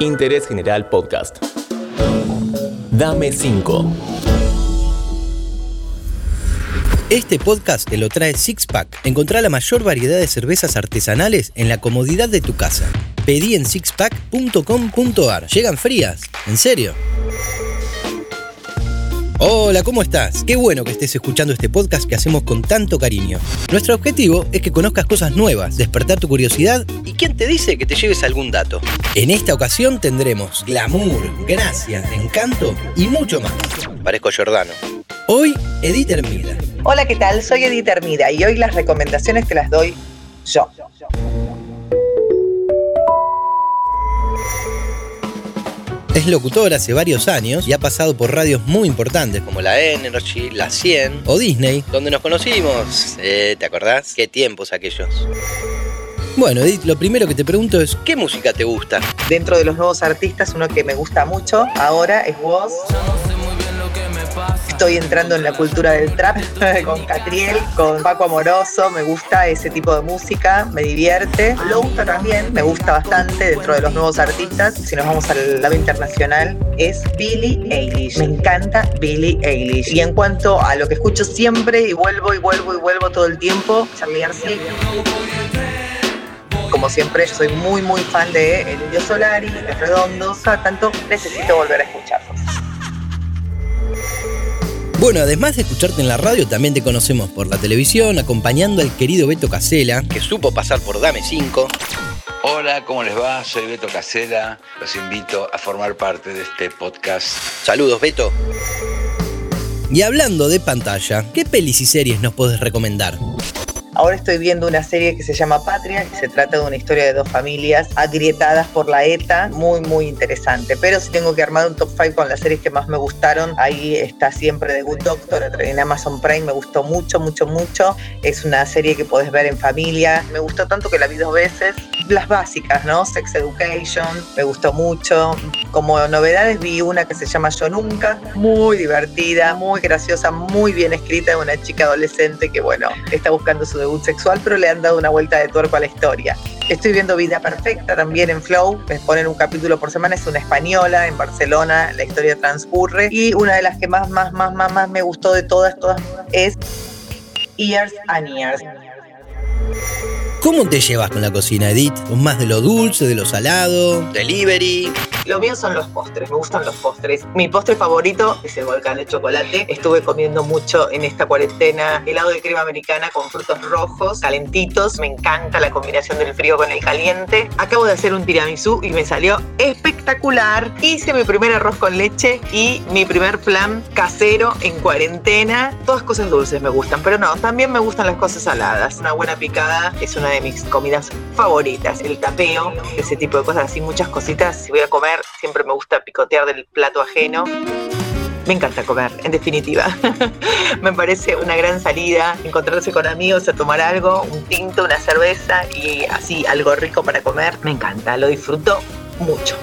Interés General Podcast. Dame 5. Este podcast te lo trae Sixpack. Encontrá la mayor variedad de cervezas artesanales en la comodidad de tu casa. Pedí en sixpack.com.ar. Llegan frías, en serio. Hola, ¿cómo estás? Qué bueno que estés escuchando este podcast que hacemos con tanto cariño. Nuestro objetivo es que conozcas cosas nuevas, despertar tu curiosidad y quién te dice que te lleves algún dato. En esta ocasión tendremos glamour, gracia, encanto y mucho más. Parezco Giordano. Hoy, Edith Hermida. Hola, ¿qué tal? Soy Edith Hermida y hoy las recomendaciones te las doy yo. Es locutor hace varios años y ha pasado por radios muy importantes como la Energy, la 100 o Disney, donde nos conocimos. Eh, ¿Te acordás? ¿Qué tiempos aquellos? Bueno, Edith, lo primero que te pregunto es, ¿qué música te gusta? Dentro de los nuevos artistas, uno que me gusta mucho ahora es vos. Estoy entrando en la cultura del trap con Catriel, con Paco Amoroso. Me gusta ese tipo de música, me divierte. Louta también me gusta bastante dentro de los nuevos artistas. Si nos vamos al lado internacional, es Billie Eilish. Me encanta Billie Eilish. Y en cuanto a lo que escucho siempre y vuelvo y vuelvo y vuelvo todo el tiempo, Charlie García. Como siempre, soy muy, muy fan de El Indio Solari, Los Redondos. Cada tanto necesito volver a escucharlos. Bueno, además de escucharte en la radio, también te conocemos por la televisión, acompañando al querido Beto Casela, que supo pasar por Dame 5. Hola, ¿cómo les va? Soy Beto Casela. Los invito a formar parte de este podcast. Saludos, Beto. Y hablando de pantalla, ¿qué pelis y series nos podés recomendar? Ahora estoy viendo una serie que se llama Patria, que se trata de una historia de dos familias agrietadas por la ETA, muy, muy interesante. Pero si tengo que armar un top 5 con las series que más me gustaron, ahí está siempre The Good Doctor en Amazon Prime, me gustó mucho, mucho, mucho. Es una serie que podés ver en familia. Me gustó tanto que la vi dos veces. Las básicas, ¿no? Sex Education, me gustó mucho. Como novedades vi una que se llama Yo Nunca, muy divertida, muy graciosa, muy bien escrita de una chica adolescente que, bueno, está buscando su debut sexual, pero le han dado una vuelta de tuerco a la historia. Estoy viendo Vida Perfecta también en Flow, me ponen un capítulo por semana, es una española en Barcelona, la historia transcurre y una de las que más, más, más, más, más me gustó de todas, todas es Years and Years. ¿Cómo te llevas con la cocina, Edith? ¿Más de lo dulce, de lo salado? ¿Delivery? Lo mío son los postres, me gustan los postres. Mi postre favorito es el volcán de chocolate. Estuve comiendo mucho en esta cuarentena helado de crema americana con frutos rojos, calentitos. Me encanta la combinación del frío con el caliente. Acabo de hacer un tiramisú y me salió espectacular. Hice mi primer arroz con leche y mi primer flan casero en cuarentena. Todas cosas dulces me gustan, pero no, también me gustan las cosas saladas. Una buena picada es una de mis comidas favoritas. El tapeo, ese tipo de cosas, así muchas cositas. Si voy a comer, siempre me gusta picotear del plato ajeno. Me encanta comer, en definitiva. me parece una gran salida, encontrarse con amigos a tomar algo, un tinto, una cerveza y así algo rico para comer. Me encanta, lo disfruto mucho.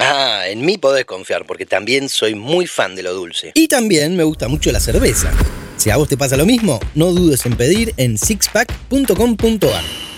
Ah, en mí podés confiar porque también soy muy fan de lo dulce. Y también me gusta mucho la cerveza. Si a vos te pasa lo mismo, no dudes en pedir en sixpack.com.ar.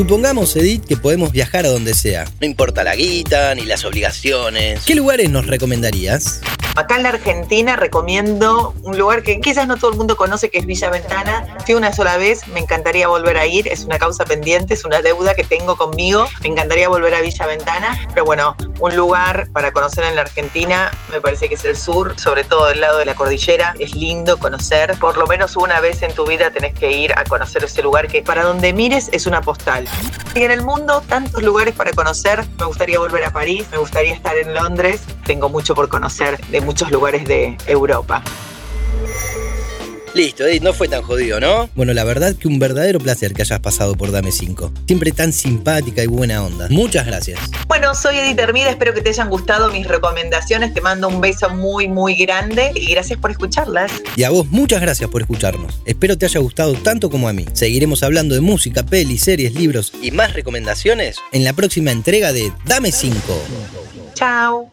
Supongamos, Edith, que podemos viajar a donde sea. No importa la guita ni las obligaciones. ¿Qué lugares nos recomendarías? Acá en la Argentina recomiendo un lugar que quizás no todo el mundo conoce, que es Villa Ventana. Fui una sola vez, me encantaría volver a ir, es una causa pendiente, es una deuda que tengo conmigo, me encantaría volver a Villa Ventana, pero bueno, un lugar para conocer en la Argentina me parece que es el sur, sobre todo del lado de la cordillera, es lindo conocer, por lo menos una vez en tu vida tenés que ir a conocer ese lugar que para donde mires es una postal. Y en el mundo, tantos lugares para conocer, me gustaría volver a París, me gustaría estar en Londres, tengo mucho por conocer de muchos lugares de Europa. Listo, Edith, no fue tan jodido, ¿no? Bueno, la verdad que un verdadero placer que hayas pasado por Dame 5. Siempre tan simpática y buena onda. Muchas gracias. Bueno, soy Edith Hermida, espero que te hayan gustado mis recomendaciones. Te mando un beso muy, muy grande y gracias por escucharlas. Y a vos, muchas gracias por escucharnos. Espero te haya gustado tanto como a mí. Seguiremos hablando de música, pelis, series, libros y más recomendaciones en la próxima entrega de Dame 5. Chao.